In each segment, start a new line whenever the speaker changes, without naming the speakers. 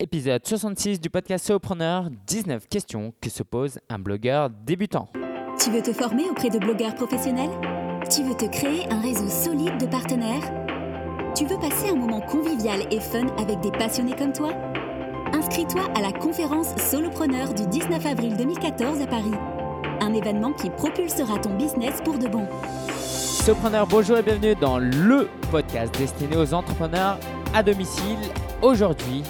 Épisode 66 du podcast Solopreneur, 19 questions que se pose un blogueur débutant.
Tu veux te former auprès de blogueurs professionnels? Tu veux te créer un réseau solide de partenaires? Tu veux passer un moment convivial et fun avec des passionnés comme toi? Inscris-toi à la conférence Solopreneur du 19 avril 2014 à Paris. Un événement qui propulsera ton business pour de bon.
Solopreneur, bonjour et bienvenue dans le podcast destiné aux entrepreneurs à domicile. Aujourd'hui,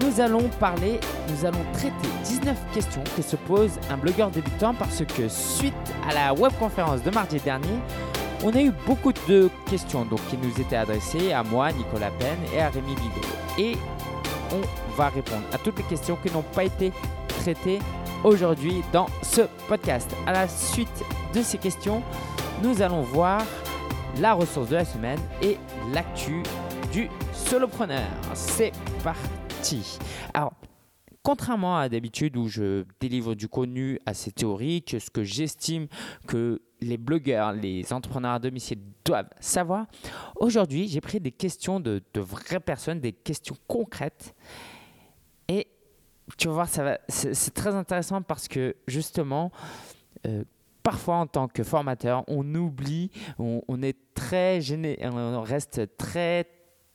nous allons parler, nous allons traiter 19 questions que se pose un blogueur débutant parce que suite à la webconférence de mardi dernier, on a eu beaucoup de questions qui nous étaient adressées à moi, Nicolas Penn et à Rémi Vigo. Et on va répondre à toutes les questions qui n'ont pas été traitées aujourd'hui dans ce podcast. À la suite de ces questions, nous allons voir la ressource de la semaine et l'actu du solopreneur. C'est parti alors, contrairement à d'habitude où je délivre du contenu assez théorique, ce que j'estime que les blogueurs, les entrepreneurs à domicile doivent savoir, aujourd'hui j'ai pris des questions de, vraies personnes, des questions concrètes. Et tu vas voir, c'est très intéressant parce que justement, euh, parfois en tant que formateur, on oublie, on, on est très gêné, on reste très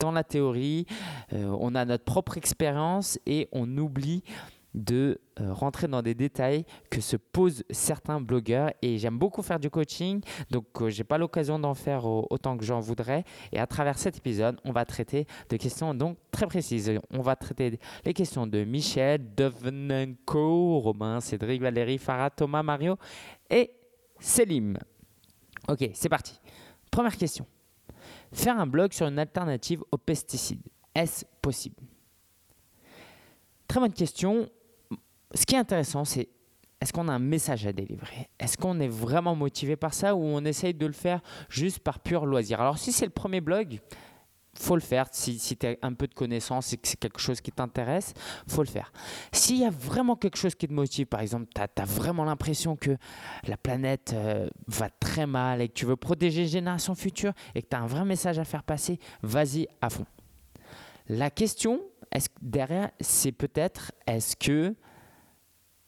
dans la théorie, euh, on a notre propre expérience et on oublie de euh, rentrer dans des détails que se posent certains blogueurs. Et j'aime beaucoup faire du coaching donc euh, j'ai pas l'occasion d'en faire autant que j'en voudrais. Et à travers cet épisode on va traiter de questions donc très précises. On va traiter les questions de Michel, Devenenko, Romain, Cédric, Valérie, Farah, Thomas, Mario et Selim. Ok c'est parti. Première question Faire un blog sur une alternative aux pesticides, est-ce possible? Très bonne question. Ce qui est intéressant, c'est est-ce qu'on a un message à délivrer? Est-ce qu'on est vraiment motivé par ça ou on essaye de le faire juste par pur loisir? Alors si c'est le premier blog, faut le faire. Si, tu as un peu de connaissances et que c'est quelque chose qui t'intéresse, faut le faire. S'il y a vraiment quelque chose qui te motive, par exemple, tu as, vraiment l'impression que la planète euh, va très mal et que tu veux protéger les générations futures et que tu as un vrai message à faire passer, vas-y à fond. La question est derrière, c'est peut-être est-ce que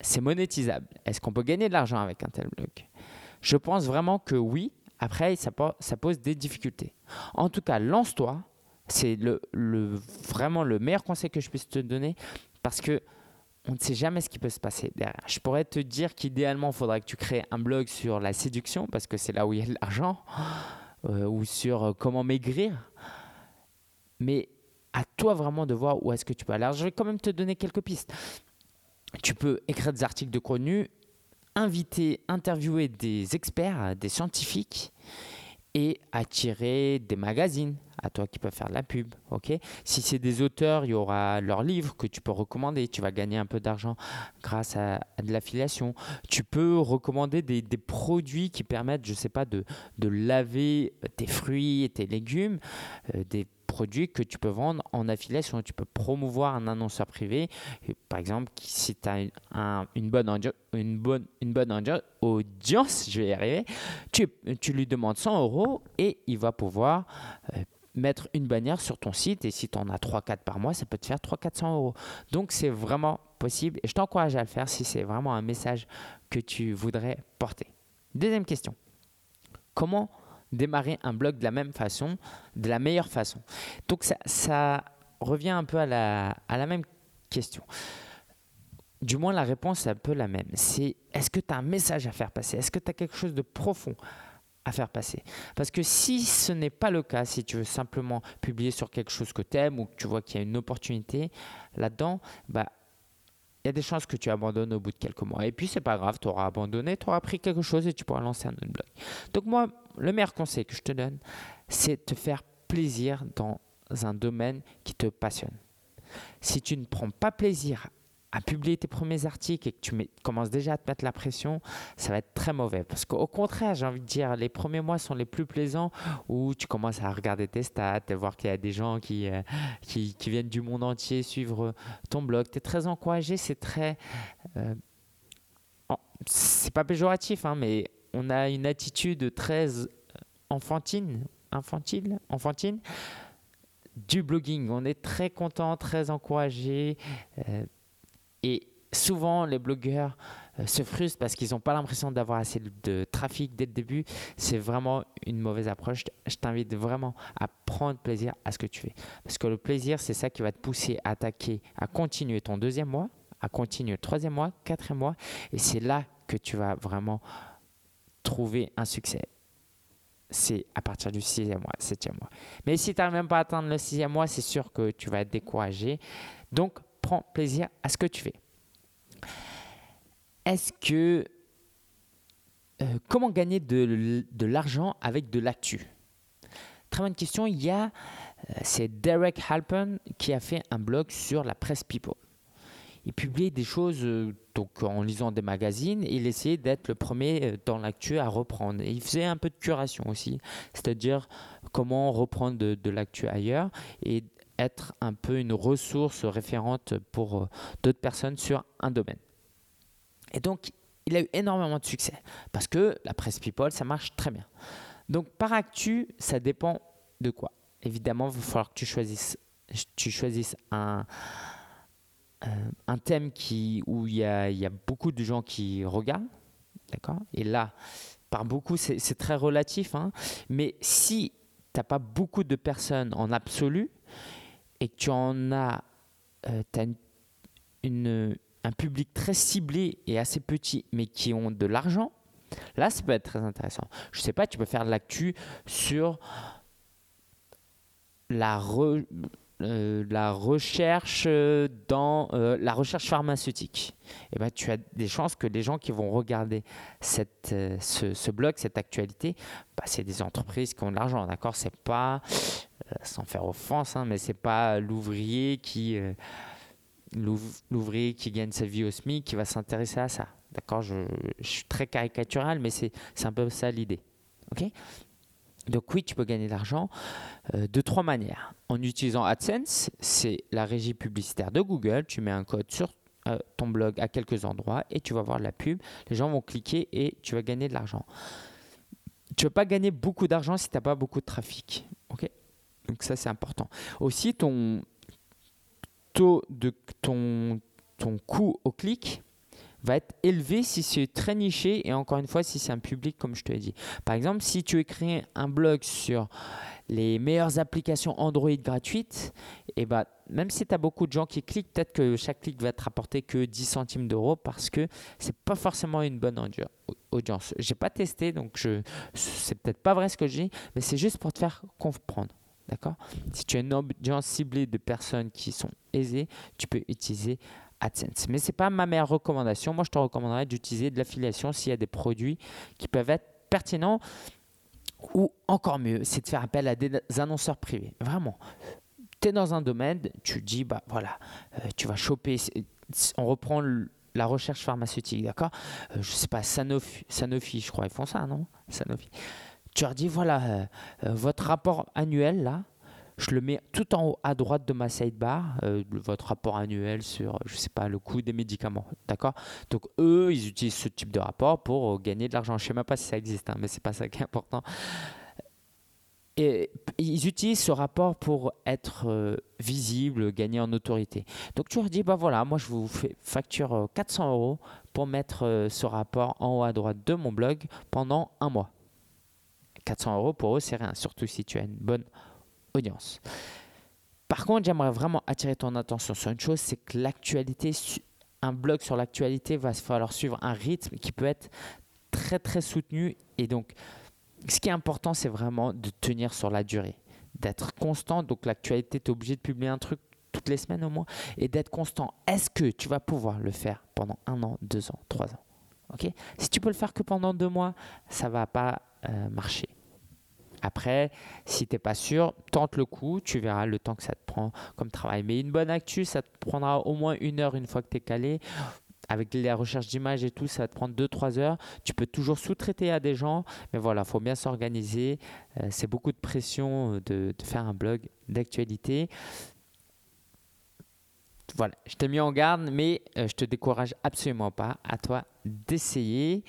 c'est monétisable? Est-ce qu'on peut gagner de l'argent avec un tel blog Je pense vraiment que oui. Après, ça pose des difficultés. En tout cas, lance-toi, c'est le, vraiment le meilleur conseil que je puisse te donner parce que on ne sait jamais ce qui peut se passer derrière. Je pourrais te dire qu'idéalement, il faudrait que tu crées un blog sur la séduction parce que c'est là où il y a de l'argent euh, ou sur euh, comment maigrir. Mais à toi vraiment de voir où est-ce que tu peux aller. Alors, je vais quand même te donner quelques pistes. Tu peux écrire des articles de contenu, inviter, interviewer des experts, des scientifiques et attirer des magazines à toi qui peuvent faire de la pub. ok? Si c'est des auteurs, il y aura leurs livres que tu peux recommander. Tu vas gagner un peu d'argent grâce à, de l'affiliation. Tu peux recommander des, produits qui permettent, je sais pas, de, de, laver tes fruits et tes légumes, euh, des produits que tu peux vendre en affiliation. Tu peux promouvoir un annonceur privé. par exemple, si tu as une, bonne une, bonne, une bonne audience, je vais y arriver, tu, tu lui demandes 100 euros et il va pouvoir euh, mettre une bannière sur ton site. Et si tu en as 3-4 par mois, ça peut te faire 300-400 euros. Donc, c'est vraiment possible et je t'encourage à le faire si c'est vraiment un message que tu voudrais porter. Deuxième question. Comment démarrer un blog de la même façon, de la meilleure façon? Donc ça, revient un peu à la, à la même question. Du moins, la réponse est un peu la même. C'est est-ce que tu as un message à faire passer? Est-ce que tu as quelque chose de profond? À faire passer Parce que si ce n'est pas le cas, si tu veux simplement publier sur quelque chose que tu aimes ou que tu vois qu'il y a une opportunité là-dedans, bah, il y a des chances que tu abandonnes au bout de quelques mois. Et puis, c'est pas grave, tu auras abandonné, tu auras appris quelque chose et tu pourras lancer un autre blog. Donc, moi, le meilleur conseil que je te donne, c'est te faire plaisir dans un domaine qui te passionne. Si tu ne prends pas plaisir à publier tes premiers articles et que tu commences déjà à te mettre la pression, ça va être très mauvais. Parce qu'au contraire, j'ai envie de dire, les premiers mois sont les plus plaisants où tu commences à regarder tes stats, à voir qu'il y a des gens qui, euh, viennent du monde entier suivre ton blog. Tu es très encouragé, c'est très... Euh, c'est pas péjoratif, hein, mais on a une attitude très enfantine, infantile, enfantine du blogging. On est très content, très encouragé. Euh, et souvent, les blogueurs euh, se frustrent parce qu'ils n'ont pas l'impression d'avoir assez de trafic dès le début. C'est vraiment une mauvaise approche. Je t'invite vraiment à prendre plaisir à ce que tu fais. Parce que le plaisir, c'est ça qui va te pousser à attaquer, à continuer ton deuxième mois, à continuer le troisième mois, quatrième mois. Et c'est là que tu vas vraiment trouver un succès c'est à partir du sixième mois, septième mois. Mais si tu n'arrives même pas à atteindre le sixième mois, c'est sûr que tu vas être découragé. Donc, prends plaisir à ce que tu fais. Est-ce que... Euh, comment gagner de, l'argent avec de l'actu? Très bonne question. Il y a... Euh, c'est Derek Halpern qui a fait un blog sur la presse People il publiait des choses euh, donc en lisant des magazines et il essayait d'être le premier dans l'actu à reprendre. Il faisait un peu de curation aussi, c'est-à-dire comment reprendre de, l'actu ailleurs et être un peu une ressource référente pour euh, d'autres personnes sur un domaine. Et donc, il a eu énormément de succès parce que la presse People, ça marche très bien. Donc, par actu, ça dépend de quoi? Évidemment, il va falloir que tu choisisses, tu choisisses un, un thème qui, où il y, a, y a beaucoup de gens qui regardent, d'accord? Et là, par beaucoup, c'est très relatif, hein, mais si tu n'as pas beaucoup de personnes en absolu et que tu en as, euh, une, un public très ciblé et assez petit, mais qui ont de l'argent, là, ça peut être très intéressant. Je sais pas, tu peux faire de l'actu sur la euh, la recherche euh, dans euh, la recherche pharmaceutique, et eh ben, tu as des chances que les gens qui vont regarder cette, ce, blog, cette actualité, bah, c'est des entreprises qui ont de l'argent, d'accord? C'est pas, sans faire offense, hein, mais c'est pas l'ouvrier qui l'ouvrier qui gagne sa vie au SMIC qui va s'intéresser à ça, d'accord je, suis très caricatural, mais c'est un peu ça l'idée, ok? Donc oui, tu peux gagner de l'argent euh, de trois manières. En utilisant AdSense, c'est la régie publicitaire de Google. Tu mets un code sur euh, ton blog à quelques endroits et tu vas voir la pub. Les gens vont cliquer et tu vas gagner de l'argent. Tu ne vas pas gagner beaucoup d'argent si tu n'as pas beaucoup de trafic. Donc ça, c'est important. Aussi, ton taux de ton, ton coût au clic va être élevé si c'est très niché et encore une fois si c'est un public comme je te l'ai dit. Par exemple, si tu écris un blog sur les meilleures applications Android gratuites, et eh bah, même si tu as beaucoup de gens qui cliquent, peut-être que chaque clic va te rapporter que 10 centimes d'euros parce que c'est pas forcément une bonne audience. J'ai pas testé donc je c'est peut-être pas vrai ce que je dis, mais c'est juste pour te faire comprendre. D'accord? Si tu as une audience ciblée de personnes qui sont aisées, tu peux utiliser AdSense. Mais ce n'est pas ma meilleure recommandation. Moi, je te recommanderais d'utiliser de l'affiliation s'il y a des produits qui peuvent être pertinents. Ou encore mieux, c'est de faire appel à des annonceurs privés. Vraiment. Tu es dans un domaine, tu dis, bah voilà, euh, tu vas choper. On reprend la recherche pharmaceutique, d'accord? Euh, Je sais pas, Sanofi, Sanofi, je crois, ils font ça, non? Sanofi. Tu leur dis, voilà, euh, votre rapport annuel, là, je le mets tout en haut à droite de ma sidebar, euh, votre rapport annuel sur, je sais pas, le coût des médicaments. D'accord? Donc, eux, ils utilisent ce type de rapport pour euh, gagner de l'argent. Je sais même pas si ça existe, hein, mais c'est pas ça qui est important. Et ils utilisent ce rapport pour être euh, visible, gagner en autorité. Donc tu leur dis, bah voilà, moi je vous fais facture 400 euros pour mettre ce rapport en haut à droite de mon blog pendant un mois. 400 euros pour eux, c'est rien, surtout si tu as une bonne audience. Par contre, j'aimerais vraiment attirer ton attention sur une chose, c'est que l'actualité, un blog sur l'actualité va falloir suivre un rythme qui peut être très très soutenu. Et donc, ce qui est important, c'est vraiment de tenir sur la durée, d'être constant. Donc, l'actualité, tu es obligé de publier un truc toutes les semaines au moins et d'être constant. Est-ce que tu vas pouvoir le faire pendant un an, deux ans, trois ans? Ok? Si tu peux le faire que pendant deux mois, ça va pas euh, marcher. Après, si tu n'es pas sûr, tente le coup, tu verras le temps que ça te prend comme travail. Mais une bonne actu, ça te prendra au moins une heure une fois que tu es calé. Avec les recherches d'images et tout, ça va te prendre 2-3 heures. Tu peux toujours sous-traiter à des gens, mais voilà, il faut bien s'organiser. Euh, c'est beaucoup de pression euh, de, de faire un blog d'actualité voilà, je t'ai mis en garde, mais euh, je te décourage absolument pas à toi d'essayer.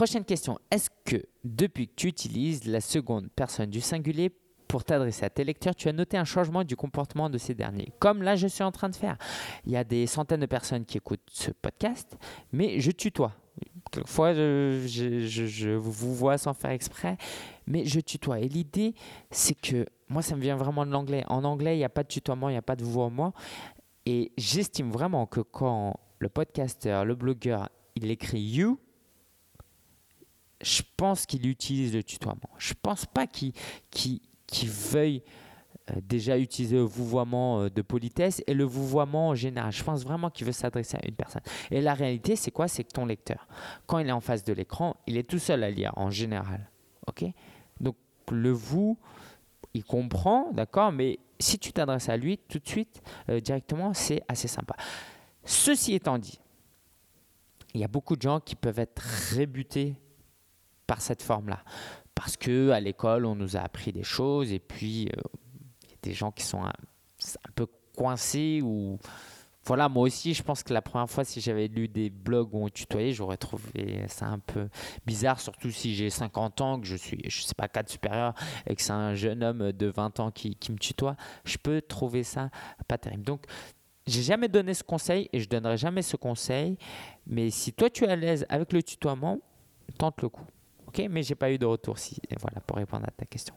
Prochaine question. Est-ce que depuis que tu utilises la seconde personne du singulier pour t'adresser à tes lecteurs, tu as noté un changement du comportement de ces derniers? Comme là, je suis en train de faire. Il y a des centaines de personnes qui écoutent ce podcast, mais je tutoie. Quelquefois, je, vous vois sans faire exprès, mais je tutoie. Et l'idée, c'est que moi, ça me vient vraiment de l'anglais. En anglais, il n'y a pas de tutoiement, il n'y a pas de vouvoiement. Et j'estime vraiment que quand le podcasteur, le blogueur, il écrit you, je pense qu'il utilise le tutoiement. Je pense pas qu'il veuille euh, déjà utiliser le vouvoiement euh, de politesse et le vouvoiement en général. Je pense vraiment qu'il veut s'adresser à une personne. Et la réalité, c'est quoi? C'est que ton lecteur, quand il est en face de l'écran, il est tout seul à lire en général. Ok? Donc le vous, il comprend, d'accord? Mais si tu t'adresses à lui tout de suite, euh, directement, c'est assez sympa. Ceci étant dit, il y a beaucoup de gens qui peuvent être rébutés par cette forme-là. Parce que à l'école, on nous a appris des choses et puis euh, il y a des gens qui sont un, peu coincés ou voilà, moi aussi, je pense que la première fois, si j'avais lu des blogs où on tutoyait, j'aurais trouvé ça un peu bizarre, surtout si j'ai 50 ans, que je suis, je sais pas, cadre supérieur, et que c'est un jeune homme de 20 ans qui, qui, me tutoie. Je peux trouver ça pas terrible. Donc, j'ai jamais donné ce conseil et je donnerai jamais ce conseil. Mais si toi, tu es à l'aise avec le tutoiement, tente le coup. Ok, mais j'ai pas eu de retour voilà pour répondre à ta question.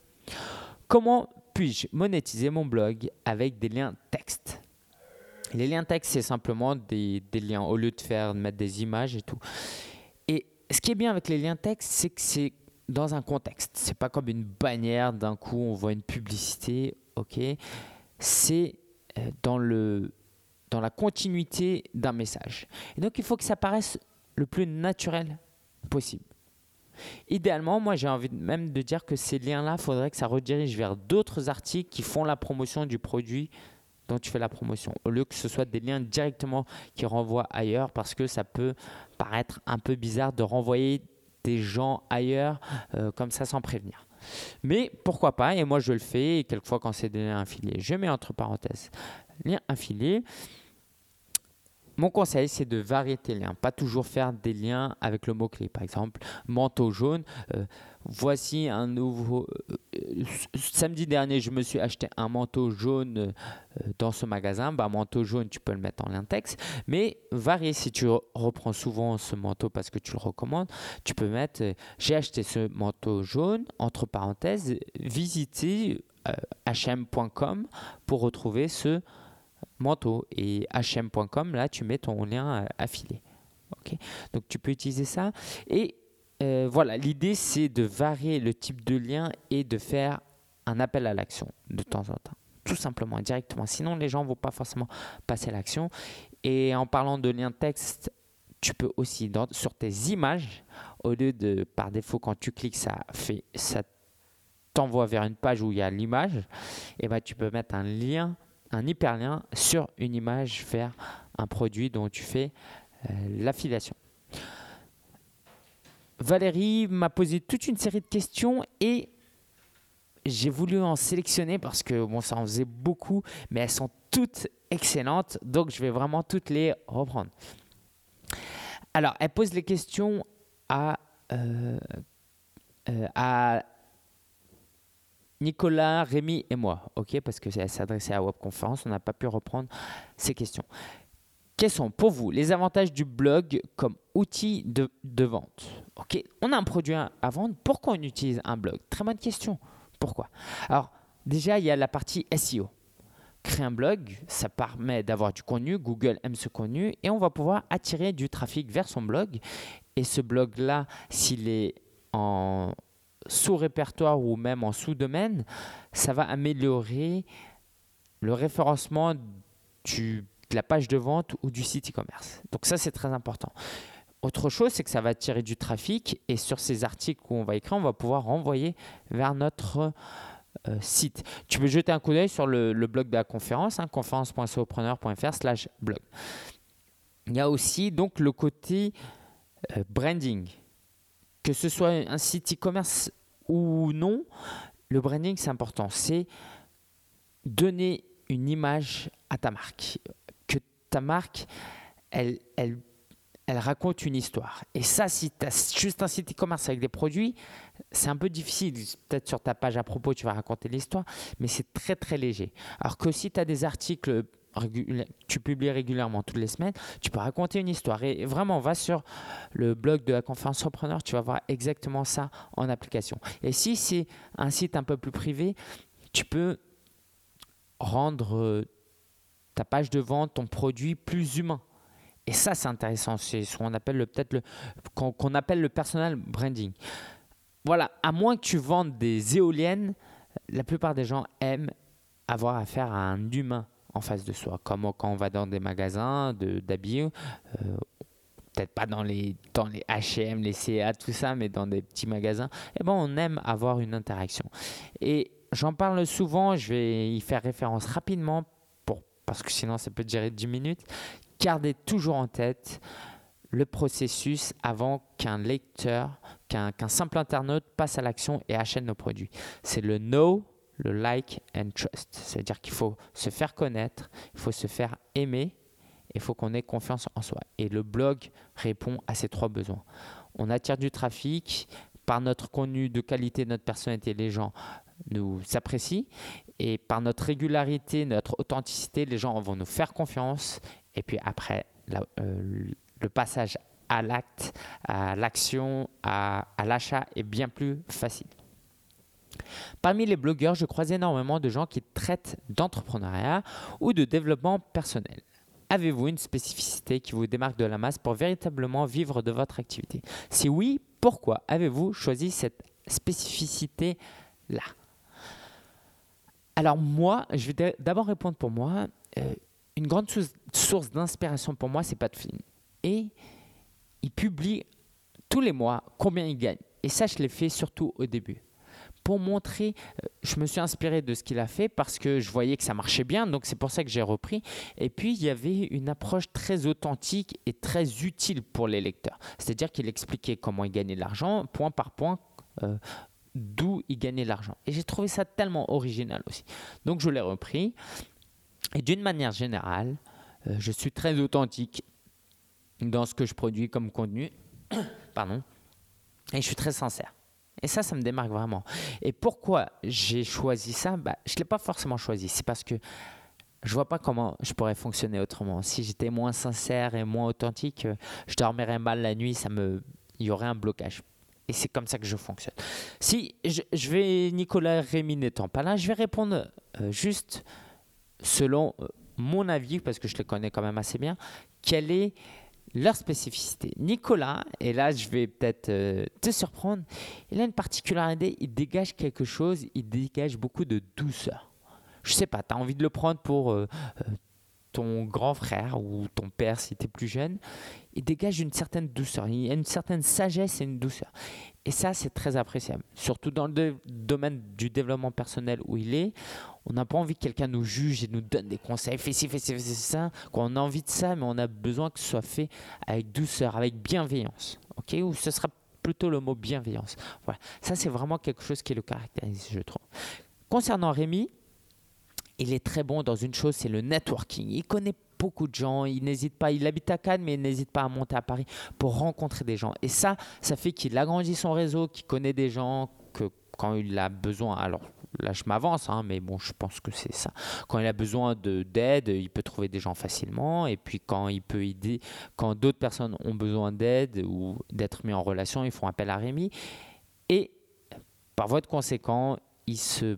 Comment puis-je monétiser mon blog avec des liens texte Les liens texte, c'est simplement des, liens au lieu de faire mettre des images et tout. Et ce qui est bien avec les liens texte, c'est que c'est dans un contexte. C'est pas comme une bannière. D'un coup, on voit une publicité. Ok, c'est euh, dans le dans la continuité d'un message. Et donc, il faut que ça paraisse le plus naturel possible. Idéalement, moi j'ai envie même de dire que ces liens-là, faudrait que ça redirige vers d'autres articles qui font la promotion du produit dont tu fais la promotion, au lieu que ce soit des liens directement qui renvoient ailleurs, parce que ça peut paraître un peu bizarre de renvoyer des gens ailleurs euh, comme ça sans prévenir. Mais pourquoi pas, et moi je le fais, et quelquefois quand c'est des liens affiliés, je mets entre parenthèses lien affilié. Mon conseil, c'est de varier tes liens, pas toujours faire des liens avec le mot-clé. Par exemple, manteau jaune. Euh, voici un nouveau. Euh, samedi dernier, je me suis acheté un manteau jaune euh, dans ce magasin. Bah, manteau jaune, tu peux le mettre en lien texte. Mais varier, si tu reprends souvent ce manteau parce que tu le recommandes, tu peux mettre J'ai acheté ce manteau jaune, entre parenthèses, visitez hm.com pour retrouver ce manteau. Et hm.com, là, tu mets ton lien euh, affilié. Donc, tu peux utiliser ça. Et euh, voilà, l'idée, c'est de varier le type de lien et de faire un appel à l'action de temps en temps. Tout simplement, directement. Sinon, les gens ne vont pas forcément passer l'action. Et en parlant de lien texte, tu peux aussi, sur tes images, au lieu de, par défaut, quand tu cliques, ça ça t'envoie vers une page où il y a l'image, et ben tu peux mettre un lien un hyperlien sur une image vers un produit dont tu fais euh, l'affiliation. Valérie m'a posé toute une série de questions et j'ai voulu en sélectionner parce que bon, ça en faisait beaucoup, mais elles sont toutes excellentes, donc je vais vraiment toutes les reprendre. Alors, elle pose les questions à, euh, euh, à Nicolas, Rémi et moi, ok, parce que c'est s'adressait à WebConférence, on n'a pas pu reprendre ces questions. Quels sont pour vous les avantages du blog comme outil de, vente? Ok, on a un produit à, vendre, pourquoi on utilise un blog? Très bonne question. Pourquoi? Alors, déjà, il y a la partie SEO. Créer un blog, ça permet d'avoir du contenu, Google aime ce contenu, et on va pouvoir attirer du trafic vers son blog. Et ce blog-là, s'il est en sous-répertoire ou même en sous-domaine, ça va améliorer le référencement de la page de vente ou du site e-commerce. Donc ça, c'est très important. Autre chose, c'est que ça va tirer du trafic et sur ces articles où on va écrire, on va pouvoir renvoyer vers notre euh, site. Tu peux jeter un coup d'œil sur le, blog de la conférence, hein, slash blog. Il y a aussi donc le côté euh, branding que ce soit un site e-commerce ou non, le branding, c'est important. C'est donner une image à ta marque. Que ta marque, elle, elle, elle raconte une histoire. Et ça, si tu as juste un site e-commerce avec des produits, c'est un peu difficile. Peut-être sur ta page à propos, tu vas raconter l'histoire, mais c'est très très léger. Alors que si tu as des articles tu publies régulièrement toutes les semaines, tu peux raconter une histoire. Et vraiment, va sur le blog de la conférence entrepreneur, tu vas voir exactement ça en application. Et si c'est un site un peu plus privé, tu peux rendre euh, ta page de vente, ton produit plus humain. Et ça, c'est intéressant. C'est ce qu'on appelle peut-être le, qu'on le personal branding. Voilà, à moins que tu vendes des éoliennes, la plupart des gens aiment avoir affaire à un humain en face de soi. Comme quand on va dans des magasins d'habits, euh, peut-être pas dans les, dans les H&M, les CA, tout ça, mais dans des petits magasins, eh ben, on aime avoir une interaction. Et j'en parle souvent, je vais y faire référence rapidement, pour, parce que sinon ça peut durer 10 minutes. Gardez toujours en tête le processus avant qu'un lecteur, qu'un simple internaute passe à l'action et achète nos produits. C'est le know, le like and trust. C'est-à-dire qu'il faut se faire connaître, il faut se faire aimer, il faut qu'on ait confiance en soi. Et le blog répond à ces trois besoins. On attire du trafic, par notre contenu de qualité, notre personnalité, les gens nous apprécient. Et par notre régularité, notre authenticité, les gens vont nous faire confiance. Et puis après, euh, le passage à l'acte, à l'action, à l'achat est bien plus facile. Parmi les blogueurs, je croise énormément de gens qui traitent d'entrepreneuriat ou de développement personnel. Avez-vous une spécificité qui vous démarque de la masse pour véritablement vivre de votre activité? Si oui, pourquoi avez-vous choisi cette spécificité-là? Alors moi, je vais d'abord répondre pour moi. Euh, une grande source d'inspiration pour moi, c'est Pat Flynn. Et il publie tous les mois combien il gagne. Et ça, je l'ai fait surtout au début pour montrer, euh, je me suis inspiré de ce qu'il a fait parce que je voyais que ça marchait bien, donc c'est pour ça que j'ai repris. Et puis, il y avait une approche très authentique et très utile pour les lecteurs. C'est-à-dire qu'il expliquait comment il gagnait de l'argent, point par point. Euh, d'où il gagnait l'argent. Et j'ai trouvé ça tellement original aussi. Donc je l'ai repris. Et d'une manière générale, euh, je suis très authentique dans ce que je produis comme contenu. Pardon. Et je suis très sincère. Et ça, ça me démarque vraiment. Et pourquoi j'ai choisi ça? Bah, Je ne l'ai pas forcément choisi. C'est parce que je vois pas comment je pourrais fonctionner autrement. Si j'étais moins sincère et moins authentique, euh, je dormirais mal la nuit, ça me, il y aurait un blocage. Et c'est comme ça que je fonctionne. Si je, vais, Nicolas Rémy n'étant pas là, je vais répondre euh, juste selon euh, mon avis, parce que je le connais quand même assez bien, quelle est leur spécificité. Nicolas, et là je vais peut-être euh, te surprendre, il a une particularité, il dégage quelque chose, il dégage beaucoup de douceur. Je sais pas, tu as envie de le prendre pour euh, euh, ton grand frère ou ton père si tu es plus jeune, il dégage une certaine douceur, il y a une certaine sagesse et une douceur. Et ça, c'est très appréciable. Surtout dans le domaine du développement personnel où il est, on n'a pas envie que quelqu'un nous juge et nous donne des conseils, fais ci, fais ci, fais ça. On a envie de ça, mais on a besoin que ce soit fait avec douceur, avec bienveillance. Ou ce sera plutôt le mot bienveillance. Voilà. Ça, c'est vraiment quelque chose qui le caractérise, je trouve. Concernant Rémi, il est très bon dans une chose, c'est le networking. Il connaît beaucoup de gens, il n'hésite pas, il habite à Cannes, mais il n'hésite pas à monter à Paris pour rencontrer des gens. Et ça, ça fait qu'il agrandit son réseau, qu'il connaît des gens, que quand il a besoin, alors là je m'avance, hein, mais bon, je pense que c'est ça. Quand il a besoin d'aide, il peut trouver des gens facilement. Et puis quand il peut aider, quand d'autres personnes ont besoin d'aide ou d'être mis en relation, ils font appel à Rémi. Et par voie de conséquent, il se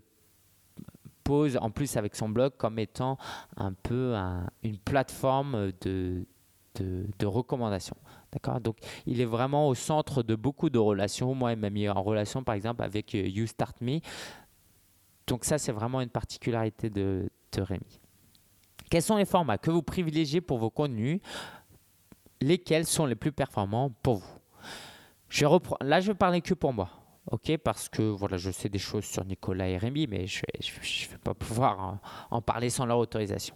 pose en plus avec son blog comme étant un peu une plateforme de, de, recommandations. D'accord? Donc, il est vraiment au centre de beaucoup de relations. Moi, il m'a mis en relation, par exemple, avec euh, You. Donc, ça, c'est vraiment une particularité de, de Rémi. Quels sont les formats que vous privilégiez pour vos contenus? Lesquels sont les plus performants pour vous? Je reprends, Là, je vais parler que pour moi ok Parce que voilà, je sais des choses sur Nicolas et Rémi, mais je ne vais pas pouvoir en, parler sans leur autorisation.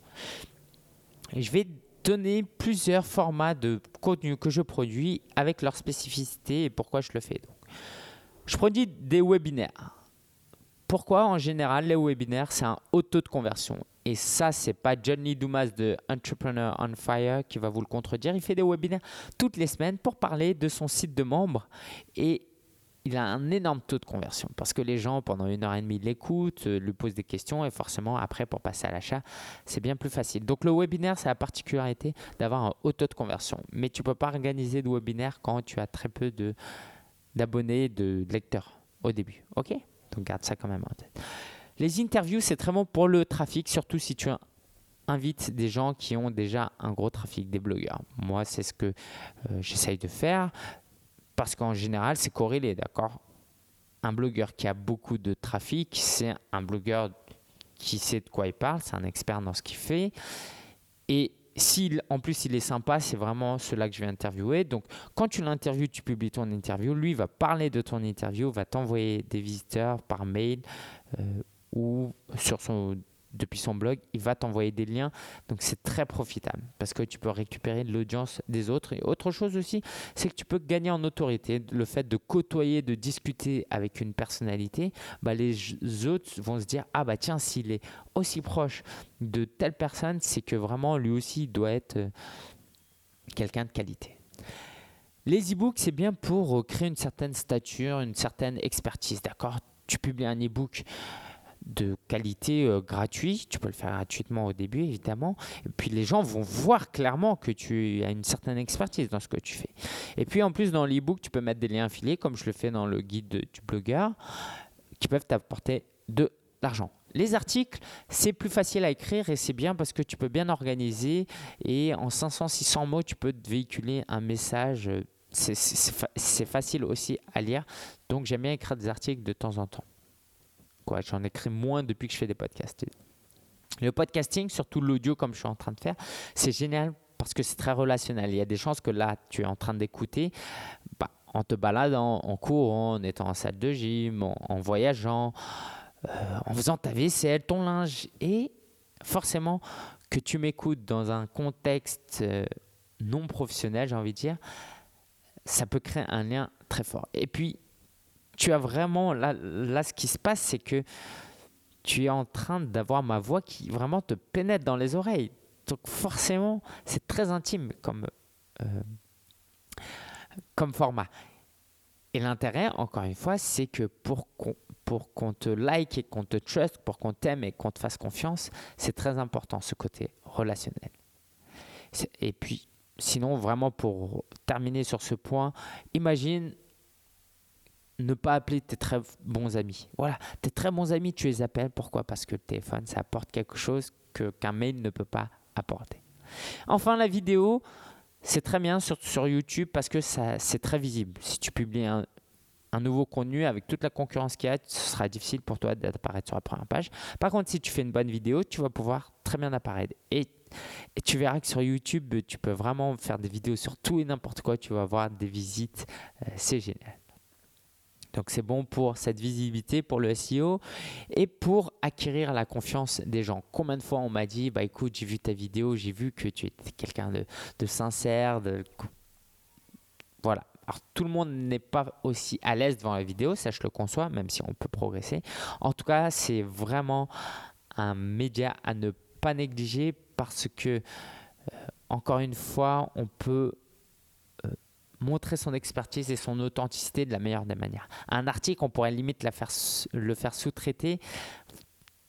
Je vais donner plusieurs formats de contenu que je produis avec leur spécificité et pourquoi je le fais. Je produis des webinaires. Pourquoi en général les webinaires c'est un haut taux de conversion? Et ça c'est pas Johnny Dumas de Entrepreneur on Fire qui va vous le contredire. Il fait des webinaires toutes les semaines pour parler de son site de membres et il a un énorme taux de conversion parce que les gens, pendant une heure et demie, l'écoutent, euh, lui posent des questions et forcément, après, pour passer à l'achat, c'est bien plus facile. Donc, le webinaire, c'est la particularité d'avoir un haut taux de conversion. Mais tu ne peux pas organiser de webinaire quand tu as très peu d'abonnés, de, de lecteurs au début. OK? Donc, garde ça quand même en tête. Les interviews, c'est très bon pour le trafic, surtout si tu invites des gens qui ont déjà un gros trafic, des blogueurs. Moi, c'est ce que euh, j'essaye de faire parce qu'en général, c'est corrélé, d'accord? Un blogueur qui a beaucoup de trafic, c'est un blogueur qui sait de quoi il parle, c'est un expert dans ce qu'il fait. Et s'il, en plus, il est sympa, c'est vraiment cela que je vais interviewer. Donc, quand tu l'interviews, tu publies ton interview. Lui va parler de ton interview, va t'envoyer des visiteurs par mail euh, ou sur son depuis son blog, il va t'envoyer des liens. Donc c'est très profitable parce que tu peux récupérer l'audience des autres. Et autre chose aussi, c'est que tu peux gagner en autorité. Le fait de côtoyer, de discuter avec une personnalité, bah, les autres vont se dire ah bah tiens s'il est aussi proche de telle personne, c'est que vraiment lui aussi doit être euh, quelqu'un de qualité. Les e-books, c'est bien pour euh, créer une certaine stature, une certaine expertise. D'accord? Tu publies un e-book de qualité euh, gratuit. Tu peux le faire gratuitement au début, évidemment. Et puis les gens vont voir clairement que tu as une certaine expertise dans ce que tu fais. Et puis en plus, dans l'e-book, tu peux mettre des liens affiliés, comme je le fais dans le guide du blogueur, qui peuvent t'apporter de l'argent. Les articles, c'est plus facile à écrire et c'est bien parce que tu peux bien organiser et en 500-600 mots, tu peux te véhiculer un message. C'est facile aussi à lire. Donc j'aime bien écrire des articles de temps en temps. J'en écris moins depuis que je fais des podcasts. Le podcasting, surtout l'audio comme je suis en train de faire, c'est génial parce que c'est très relationnel. Il y a des chances que là, tu es en train d'écouter bah, en te baladant, en courant, en étant en salle de gym, en, voyageant, euh, en faisant ta vaisselle, ton linge. Et forcément, que tu m'écoutes dans un contexte euh, non professionnel, j'ai envie de dire, ça peut créer un lien très fort. Et puis, tu as vraiment, là, là ce qui se passe, c'est que tu es en train d'avoir ma voix qui vraiment te pénètre dans les oreilles. Donc forcément, c'est très intime comme, euh, comme format. Et l'intérêt, encore une fois, c'est que pour qu'on pour qu'on te like et qu'on te trust, pour qu'on t'aime et qu'on te fasse confiance, c'est très important ce côté relationnel. Et puis, sinon, vraiment pour terminer sur ce point, imagine ne pas appeler tes très bons amis. Voilà, tes très bons amis, tu les appelles. Pourquoi? Parce que le téléphone, ça apporte quelque chose que, qu'un mail ne peut pas apporter. Enfin, la vidéo, c'est très bien sur, sur YouTube parce que c'est très visible. Si tu publies un, un nouveau contenu avec toute la concurrence qu'il y a, ce sera difficile pour toi d'apparaître sur la première page. Par contre, si tu fais une bonne vidéo, tu vas pouvoir très bien apparaître. Et, et tu verras que sur YouTube, tu peux vraiment faire des vidéos sur tout et n'importe quoi. Tu vas avoir des visites. Euh, c'est génial. Donc c'est bon pour cette visibilité, pour le SEO et pour acquérir la confiance des gens. Combien de fois on m'a dit, bah écoute, j'ai vu ta vidéo, j'ai vu que tu étais quelqu'un de, sincère, de... voilà. Alors tout le monde n'est pas aussi à l'aise devant la vidéo, ça je le conçois, même si on peut progresser. En tout cas, c'est vraiment un média à ne pas négliger parce que, euh, encore une fois, on peut montrer son expertise et son authenticité de la meilleure des manières. Un article, on pourrait limite le faire sous-traiter.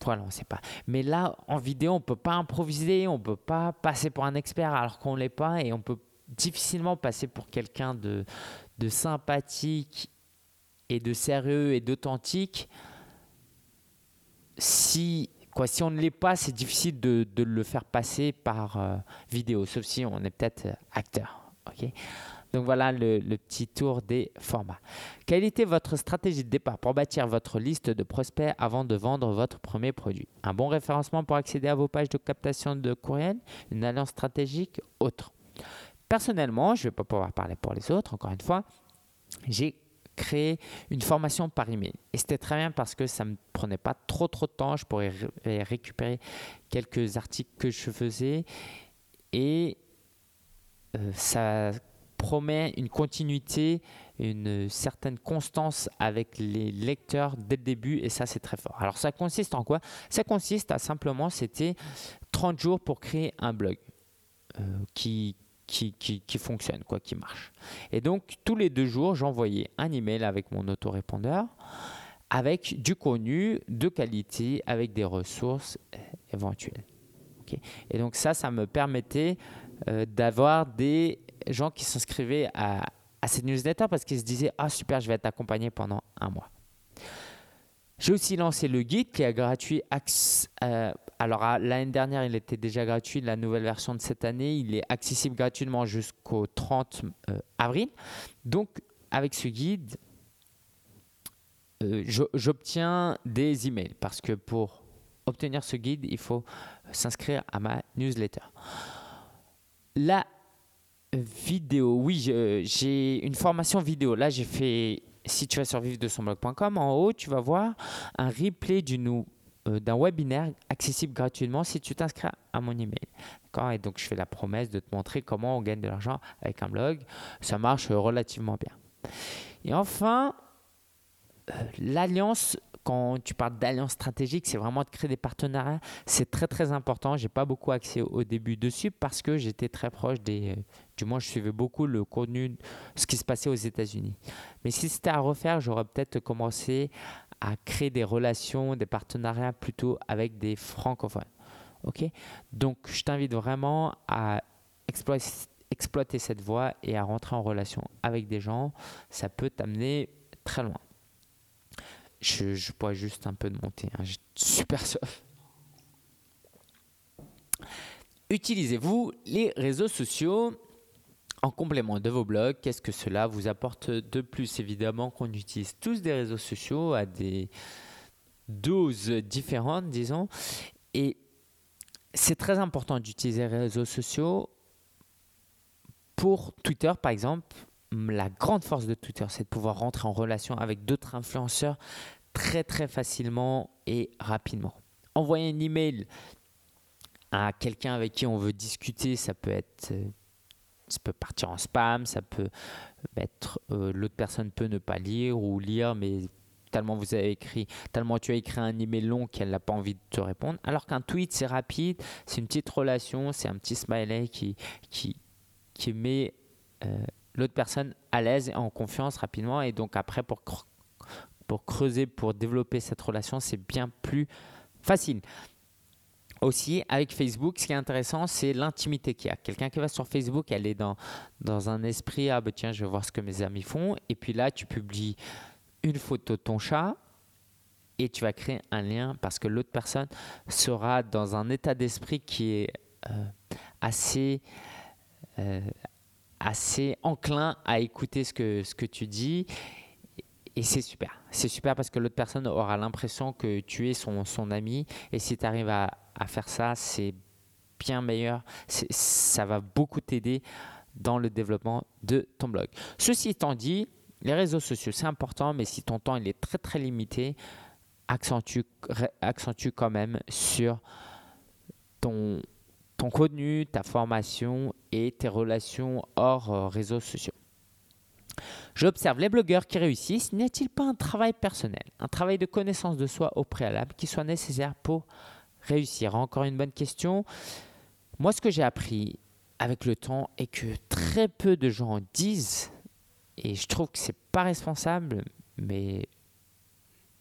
Voilà, on ne sait pas. Mais là, en vidéo, on ne peut pas improviser, on ne peut pas passer pour un expert alors qu'on ne l'est pas et on peut difficilement passer pour quelqu'un de, sympathique et de sérieux et d'authentique. Si, quoi, si on ne l'est pas, c'est difficile de, le faire passer par euh, vidéo, sauf si on est peut-être acteur. ok? Donc voilà le, petit tour des formats. Quelle était votre stratégie de départ pour bâtir votre liste de prospects avant de vendre votre premier produit? Un bon référencement pour accéder à vos pages de captation de courriel? Une alliance stratégique Autre? Personnellement, je ne vais pas pouvoir parler pour les autres, encore une fois, j'ai créé une formation par email. Et c'était très bien parce que ça ne prenait pas trop trop de temps. Je pourrais récupérer quelques articles que je faisais et euh, ça promet une continuité, une certaine constance avec les lecteurs dès le début et ça c'est très fort. Alors ça consiste en quoi? Ça consiste à simplement, c'était 30 jours pour créer un blog euh, qui, qui, qui, qui fonctionne, qui marche. Et donc, tous les deux jours, j'envoyais un email avec mon autorépondeur avec du contenu de qualité, avec des ressources euh, éventuelles. Et donc ça, ça me permettait euh, d'avoir des gens qui s'inscrivaient à, à newsletter parce qu'ils se disaient Ah super, je vais être accompagné pendant un mois. J'ai aussi lancé le guide qui est gratuit. Euh, alors l'année dernière, il était déjà gratuit. La nouvelle version de cette année, il est accessible gratuitement jusqu'au 30 avril. Donc avec ce guide, euh, j'obtiens des emails parce que pour obtenir ce guide, il faut s'inscrire à ma newsletter. La vidéo, oui, j'ai une formation vidéo. Là, j'ai fait, si tu vas sur vivre de son blog.com, en haut, tu vas voir un replay euh, d'un webinaire accessible gratuitement si tu t'inscris à mon email. Et donc, je fais la promesse de te montrer comment on gagne de l'argent avec un blog. Ça marche relativement bien. Et enfin, euh, l'alliance, quand tu parles d'alliance stratégique, c'est vraiment de créer des partenariats. C'est très très important. J'ai pas beaucoup accès au début dessus parce que j'étais très proche des. Euh, du moins, je suivais beaucoup le contenu, ce qui se passait aux États-Unis. Mais si c'était à refaire, j'aurais peut-être commencé à créer des relations, des partenariats plutôt avec des francophones. Ok? Donc, je t'invite vraiment à exploiter, exploiter cette voie et à rentrer en relation avec des gens. Ça peut t'amener très loin. Je, je bois juste un peu de mon thé. Hein. Super soif. Utilisez-vous les réseaux sociaux en complément de vos blogs? Qu'est-ce que cela vous apporte de plus? Évidemment qu'on utilise tous des réseaux sociaux à des doses différentes, disons. Et c'est très important d'utiliser les réseaux sociaux. Pour Twitter, par exemple, la grande force de Twitter, c'est de pouvoir rentrer en relation avec d'autres influenceurs très très facilement et rapidement. Envoyer un email à quelqu'un avec qui on veut discuter, ça peut être euh, ça peut partir en spam, ça peut être euh, l'autre personne peut ne pas lire ou lire mais tellement vous avez écrit, tellement tu as écrit un email long qu'elle n'a pas envie de te répondre. Alors qu'un tweet, c'est rapide, c'est une petite relation, c'est un petit smiley qui, qui, met euh, l'autre personne à l'aise et en confiance rapidement. Et donc après, pour, pour creuser, pour développer cette relation, c'est bien plus facile. Aussi, avec Facebook, ce qui est intéressant, c'est l'intimité qu'il y a. Quelqu'un qui va sur Facebook, elle est dans, dans un esprit, ah ben tiens, je vais voir ce que mes amis font. Et puis là, tu publies une photo de ton chat et tu vas créer un lien parce que l'autre personne sera dans un état d'esprit qui est euh, assez, euh, assez enclin à écouter ce que, ce que tu dis. Et c'est super. C'est super parce que l'autre personne aura l'impression que tu es son, son ami. Et si tu arrives à, à, faire ça, c'est bien meilleur. Ça va beaucoup t'aider dans le développement de ton blog. Ceci étant dit, les réseaux sociaux, c'est important, mais si ton temps il est très très limité, accentue, accentue quand même sur ton, ton contenu, ta formation et tes relations hors euh, réseaux sociaux. J'observe les blogueurs qui réussissent. N'y a-t-il pas un travail personnel, un travail de connaissance de soi au préalable qui soit nécessaire pour réussir? Encore une bonne question. Moi, ce que j'ai appris avec le temps est que très peu de gens disent, et je trouve que c'est pas responsable, mais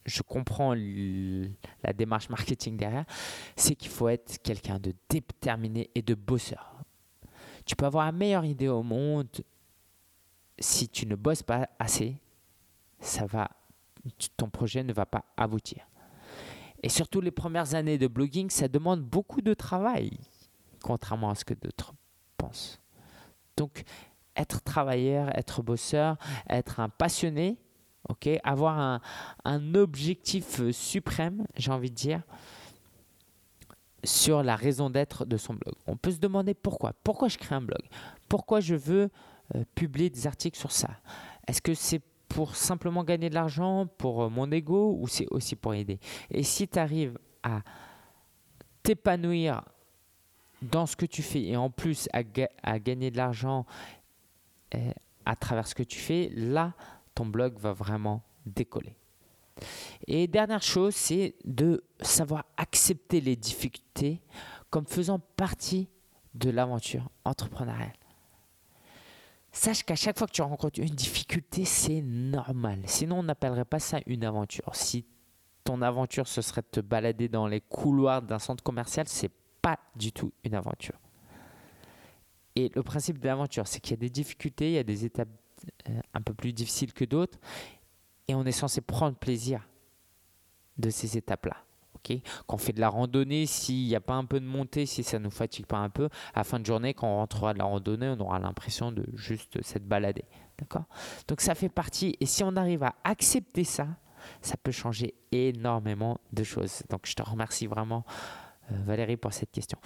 je comprends la démarche marketing derrière, c'est qu'il faut être quelqu'un de déterminé et de bosseur. Tu peux avoir la meilleure idée au monde, si tu ne bosses pas assez, ça va, ton projet ne va pas aboutir. Et surtout les premières années de blogging, ça demande beaucoup de travail, contrairement à ce que d'autres pensent. Donc, être travailleur, être bosseur, être un passionné, ok, avoir un, objectif euh, suprême, j'ai envie de dire, sur la raison d'être de son blog. On peut se demander pourquoi. Pourquoi je crée un blog? Pourquoi je veux euh, publier des articles sur ça? Est-ce que c'est pour simplement gagner de l'argent, pour euh, mon ego, ou c'est aussi pour aider? Et si tu arrives à t'épanouir dans ce que tu fais et en plus à gagner de l'argent à travers ce que tu fais, là, ton blog va vraiment décoller. Et dernière chose, c'est de savoir accepter les difficultés comme faisant partie de l'aventure entrepreneuriale. Sache qu'à chaque fois que tu rencontres une difficulté, c'est normal. Sinon, on n'appellerait pas ça une aventure. Si ton aventure, ce serait de te balader dans les couloirs d'un centre commercial, c'est pas du tout une aventure. Et le principe de l'aventure, c'est qu'il y a des difficultés, il y a des étapes un peu plus difficiles que d'autres, et on est censé prendre plaisir de ces étapes-là. quand on fait de la randonnée, s'il n'y a pas un peu de montée, si ça ne nous fatigue pas un peu, à fin de journée, quand on rentrera de la randonnée, on aura l'impression de juste s'être baladé. Donc ça fait partie, et si on arrive à accepter ça, ça peut changer énormément de choses. Donc je te remercie vraiment euh, Valérie pour cette question.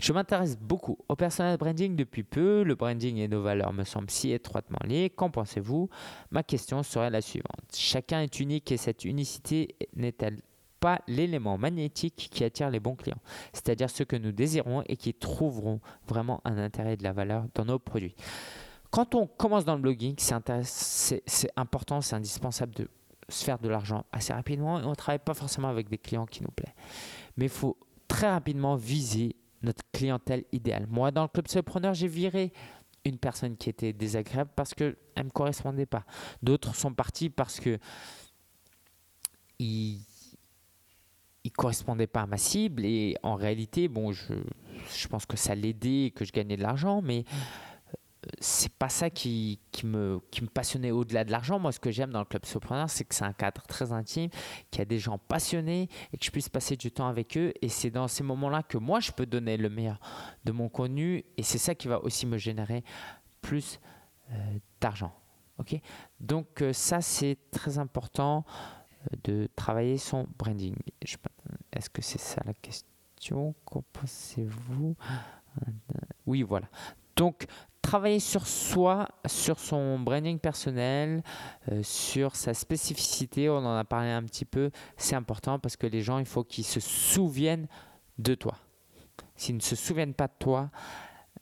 Je m'intéresse beaucoup au personnel branding depuis peu. Le branding et nos valeurs me semblent si étroitement liés. Qu'en pensez-vous? Ma question serait la suivante. Chacun est unique et cette unicité n'est-elle pas l'élément magnétique qui attire les bons clients, c'est-à-dire ceux que nous désirons et qui trouveront vraiment un intérêt de la valeur dans nos produits. Quand on commence dans le blogging, c'est important, c'est indispensable de se faire de l'argent assez rapidement et on ne travaille pas forcément avec des clients qui nous plaisent. Mais il faut très rapidement viser notre clientèle idéale. Moi, dans le club solopreneur, j'ai viré une personne qui était désagréable parce qu'elle ne me correspondait pas. D'autres sont partis parce que ils ne correspondaient pas à ma cible et en réalité, bon, je, je pense que ça l'aidait et que je gagnais de l'argent, mais c'est pas ça qui, me, passionnait au-delà de l'argent. Moi, ce que j'aime dans le club Sopreneur, c'est que c'est un cadre très intime, qu'il y a des gens passionnés et que je puisse passer du temps avec eux. Et c'est dans ces moments-là que moi, je peux donner le meilleur de mon contenu. Et c'est ça qui va aussi me générer plus euh, d'argent. ok? Donc, euh, ça, c'est très important euh, de travailler son branding. Est-ce que c'est ça la question? Qu'en pensez-vous? Oui, voilà. Donc, travailler sur soi, sur son branding personnel, euh, sur sa spécificité, on en a parlé un petit peu, c'est important parce que les gens, il faut qu'ils se souviennent de toi. S'ils ne se souviennent pas de toi,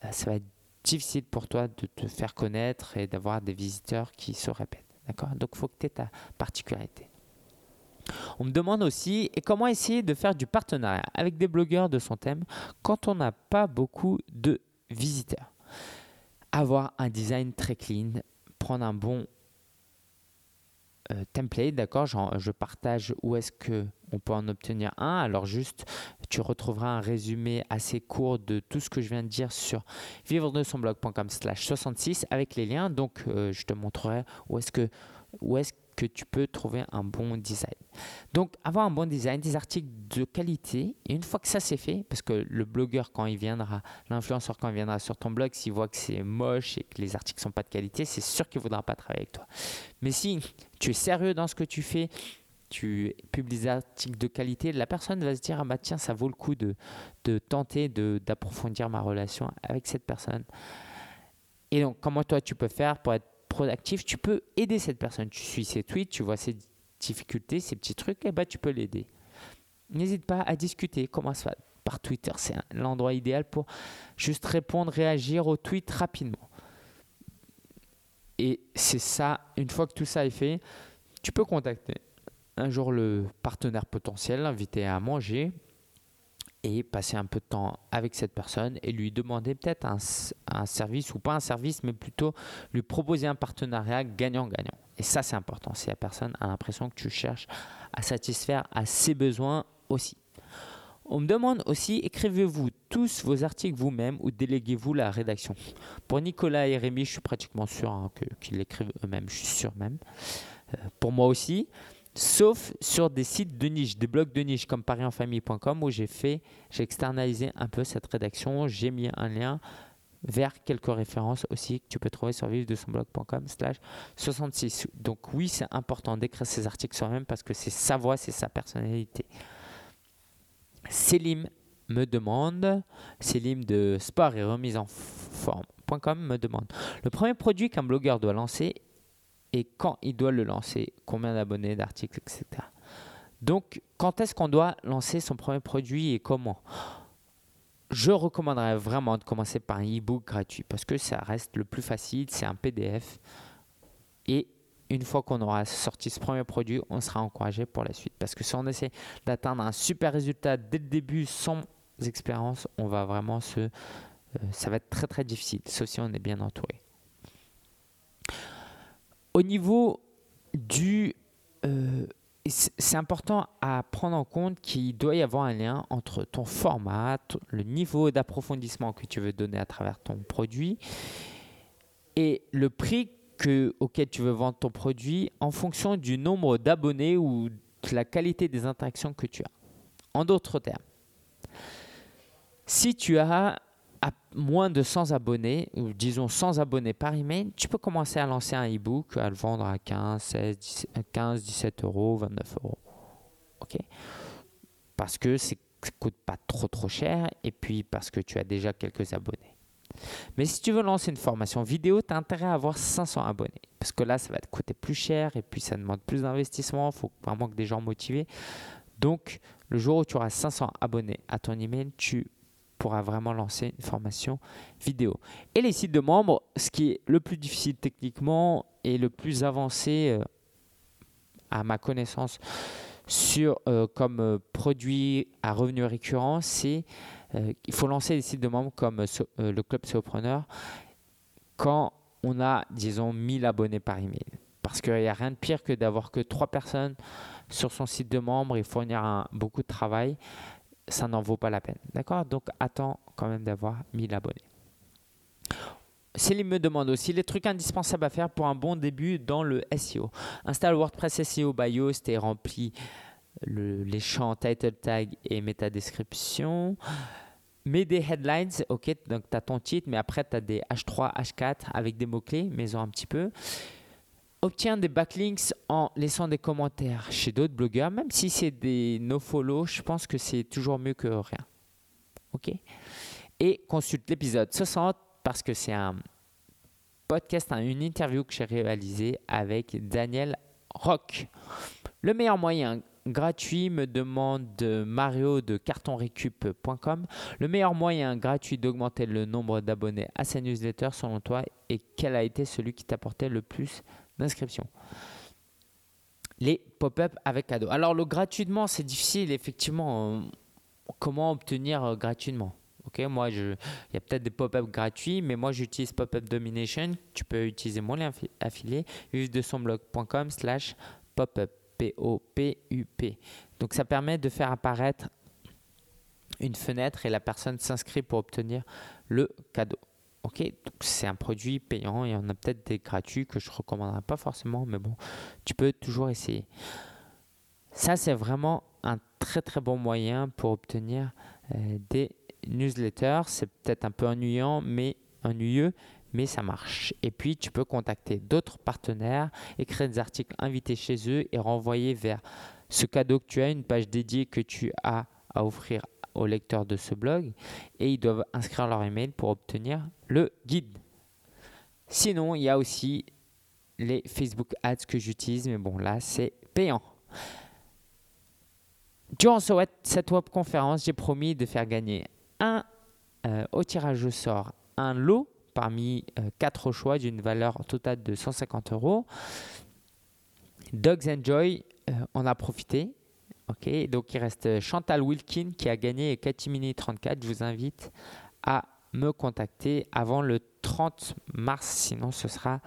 euh, ça va être difficile pour toi de te faire connaître et d'avoir des visiteurs qui se répètent. Donc, il faut que tu aies ta particularité. On me demande aussi et comment essayer de faire du partenariat avec des blogueurs de son thème quand on n'a pas beaucoup de visiteurs? Avoir un design très clean, prendre un bon euh, template, d'accord Je partage où est-ce que on peut en obtenir un. Alors juste, tu retrouveras un résumé assez court de tout ce que je viens de dire sur vivre de son blog.com slash 66 avec les liens. Donc, euh, je te montrerai où est-ce que où est-ce que tu peux trouver un bon design. Donc, avoir un bon design, des articles de qualité, et une fois que ça c'est fait, parce que le blogueur, quand il viendra, l'influenceur, quand il viendra sur ton blog, s'il voit que c'est moche et que les articles sont pas de qualité, c'est sûr qu'il ne voudra pas travailler avec toi. Mais si tu es sérieux dans ce que tu fais, tu publies des articles de qualité, la personne va se dire ah bah tiens ça vaut le coup de, de tenter d'approfondir ma relation avec cette personne. Et donc comment toi tu peux faire pour être proactif, tu peux aider cette personne. Tu suis ses tweets, tu vois ses difficultés, ses petits trucs, et eh ben, tu peux l'aider. N'hésite pas à discuter. Va? Par Twitter, c'est l'endroit idéal pour juste répondre, réagir aux tweets rapidement. Et c'est ça, une fois que tout ça est fait, tu peux contacter un jour le partenaire potentiel, l'inviter à manger, et passer un peu de temps avec cette personne et lui demander peut-être un, service ou pas un service, mais plutôt lui proposer un partenariat gagnant-gagnant. Et ça, c'est important. Si la personne a l'impression que tu cherches à satisfaire à ses besoins aussi. On me demande aussi, écrivez-vous tous vos articles vous-même ou déléguez-vous la rédaction? Pour Nicolas et Rémi, je suis pratiquement sûr hein, qu'ils l'écrivent eux-mêmes, je suis sûr même. Euh, pour moi aussi sauf sur des sites de niche, des blogs de niche comme parienfamille.com où j'ai fait, j'ai externalisé un peu cette rédaction, j'ai mis un lien vers quelques références aussi que tu peux trouver sur vivre de son blog.com slash 66. Donc oui, c'est important d'écrire ces articles soi-même parce que c'est sa voix, c'est sa personnalité. Célim me demande, Célim de sport et remise en forme.com me demande, le premier produit qu'un blogueur doit lancer et quand il doit le lancer, combien d'abonnés, d'articles, etc. Donc, quand est-ce qu'on doit lancer son premier produit et comment? Je recommanderais vraiment de commencer par un e-book gratuit parce que ça reste le plus facile, c'est un PDF. Et une fois qu'on aura sorti ce premier produit, on sera encouragé pour la suite. Parce que si on essaie d'atteindre un super résultat dès le début sans expérience, on va vraiment se... Euh, ça va être très très difficile, sauf si on est bien entouré. Au niveau du... Euh, c'est important à prendre en compte qu'il doit y avoir un lien entre ton format, le niveau d'approfondissement que tu veux donner à travers ton produit et le prix que, auquel tu veux vendre ton produit en fonction du nombre d'abonnés ou de la qualité des interactions que tu as. En d'autres termes, si tu as à moins de 100 abonnés, ou disons 100 abonnés par email, tu peux commencer à lancer un e-book, à le vendre à 15, 16, 15, 17 euros, 29 euros. OK? Parce que ça ne coûte pas trop trop cher et puis parce que tu as déjà quelques abonnés. Mais si tu veux lancer une formation vidéo, tu as intérêt à avoir 500 abonnés. Parce que là, ça va te coûter plus cher et puis ça demande plus d'investissement. Il faut vraiment que des gens motivés. Donc, le jour où tu auras 500 abonnés à ton email, tu pourra vraiment lancer une formation vidéo. Et les sites de membres, ce qui est le plus difficile techniquement et le plus avancé euh, à ma connaissance sur euh, comme euh, produit à revenu récurrent, c'est qu'il faut lancer des sites de membres comme le club Sopreneur quand on a disons 1000 abonnés par email. Parce qu'il n'y a rien de pire que d'avoir que trois personnes sur son site de membres et fournir un, beaucoup de travail ça n'en vaut pas la peine. D'accord? Donc attends quand même d'avoir 1000 abonnés. Céline me demande aussi les trucs indispensables à faire pour un bon début dans le SEO. Installe WordPress SEO by Yoast et remplis les champs title tag et meta description. Mets des headlines, ok, donc tu as ton titre, mais après tu as des H3, H4 avec des mots-clés, mais-en un petit peu. Obtiens des backlinks en laissant des commentaires chez d'autres blogueurs, même si c'est des no-follow, je pense que c'est toujours mieux que rien. Ok? Et consulte l'épisode 60 parce que c'est un podcast, une interview que j'ai réalisé avec Daniel Rock. Le meilleur moyen gratuit me demande Mario de cartonrecup.com. Le meilleur moyen gratuit d'augmenter le nombre d'abonnés à sa newsletter selon toi et quel a été celui qui t'apportait le plus d'inscription. Les pop-up avec cadeau. Alors le gratuitement, c'est difficile effectivement. Euh, comment obtenir euh, gratuitement Ok, moi, je, il y a peut-être des pop-up gratuits, mais moi, j'utilise Pop-up Domination. Tu peux utiliser mon lien affilié, vivre-de-son-blog.com slash pop-up, P-O-P-U-P. Donc, ça permet de faire apparaître une fenêtre et la personne s'inscrit pour obtenir le cadeau. Ok, c'est un produit payant. Il y en a peut-être des gratuits que je ne recommanderais pas forcément, mais bon, tu peux toujours essayer. Ça, c'est vraiment un très très bon moyen pour obtenir euh, des newsletters. C'est peut-être un peu ennuyant, mais ennuyeux, mais ça marche. Et puis, tu peux contacter d'autres partenaires, écrire des articles invités chez eux et renvoyer vers ce cadeau que tu as, une page dédiée que tu as à offrir aux lecteurs de ce blog et ils doivent inscrire leur email pour obtenir le guide. Sinon, il y a aussi les Facebook Ads que j'utilise, mais bon, là, c'est payant. Durant cette web conférence, j'ai promis de faire gagner un euh, au tirage au sort un lot parmi euh, quatre choix d'une valeur totale de 150 euros. Dogs Enjoy euh, en a profité Donc il reste Chantal Wilkin qui a gagné et Katimini 34. Je vous invite à me contacter avant le 30 mars, sinon ce sera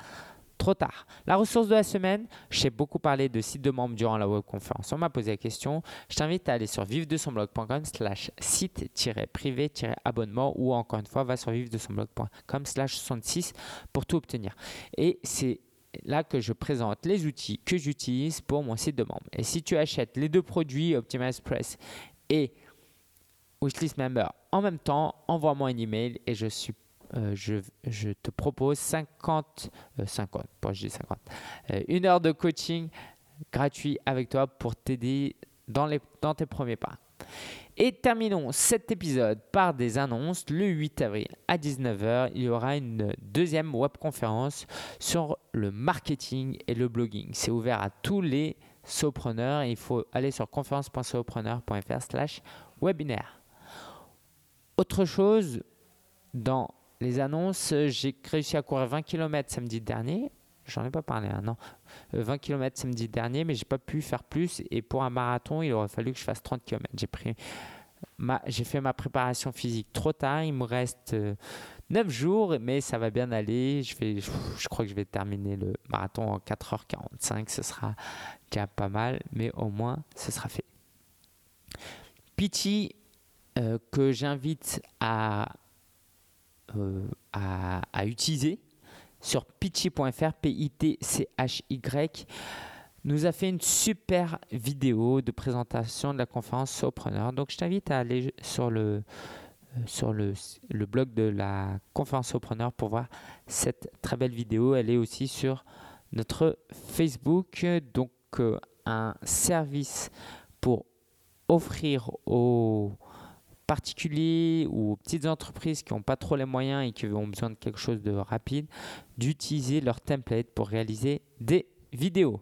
trop tard. La ressource de la semaine, j'ai beaucoup parlé de sites de membres durant la webconférence. On m'a posé la question. Je t'invite à aller sur vive-de-son-blog.com slash site-privé-abonnement ou encore une fois, va sur vive-de-son-blog.com slash 66 pour tout obtenir. Et c'est là que je présente les outils que j'utilise pour mon site de membre. Et si tu achètes les deux produits Optimize Press et Wishlist Member en même temps, envoie-moi un email et je euh, te propose 50, 50, pas je dis 50, euh, une heure de coaching gratuit avec toi pour t'aider dans tes premiers pas. Et terminons cet épisode par des annonces. Le 8 avril à 19h, il y aura une deuxième webconférence sur le marketing et le blogging. C'est ouvert à tous les sopreneurs. Il faut aller sur conférence.sopreneur.fr slash webinaire. Autre chose, dans les annonces, j'ai réussi à courir 20 km samedi dernier. J'en ai pas parlé, un non. 20 km samedi dernier, mais j'ai pas pu faire plus. Et pour un marathon, il aurait fallu que je fasse 30 km. J'ai pris j'ai fait ma préparation physique trop tard. Il me reste 9 jours, mais ça va bien aller. Je, vais, je crois que je vais terminer le marathon en 4h45. Ce sera déjà pas mal, mais au moins, ce sera fait. Pitchy, euh, que j'invite à, euh, à, utiliser sur pitchy.fr, P-I-T-C-H-Y, nous a fait une super vidéo de présentation de la conférence Sopreneur. Donc, je t'invite à aller sur le euh, sur le, le, blog de la conférence Sopreneur pour voir cette très belle vidéo. Elle est aussi sur notre Facebook. Donc, euh, un service pour offrir aux particuliers ou petites entreprises qui n'ont pas trop les moyens et qui ont besoin de quelque chose de rapide, d'utiliser leur template pour réaliser des vidéos.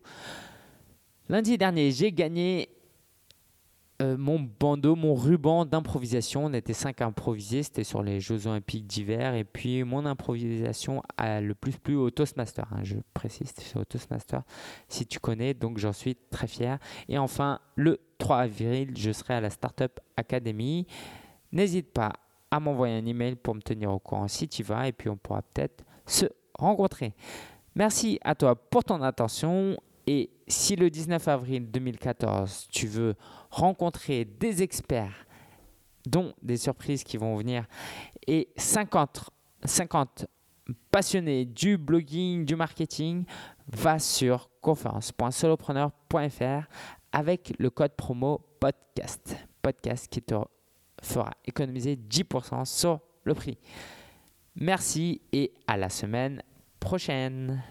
Lundi dernier, j'ai gagné euh, mon bandeau, mon ruban d'improvisation. On était cinq à improviser, c'était sur les Jeux Olympiques d'hiver. Et puis mon improvisation a le plus plu au Toastmaster. Hein, je précise, c'est au Toastmaster si tu connais, donc j'en suis très fier. Et enfin, le 3 avril, je serai à la Startup Academy. N'hésite pas à m'envoyer un email pour me tenir au courant si tu vas, et puis on pourra peut-être se rencontrer. Merci à toi pour ton attention et si le 19 avril 2014, tu veux rencontrer des experts, dont des surprises qui vont venir, et 50, 50 passionnés du blogging, du marketing, va sur conférence.solopreneur.fr avec le code promo podcast. Podcast qui te fera économiser 10% sur le prix. Merci et à la semaine prochaine.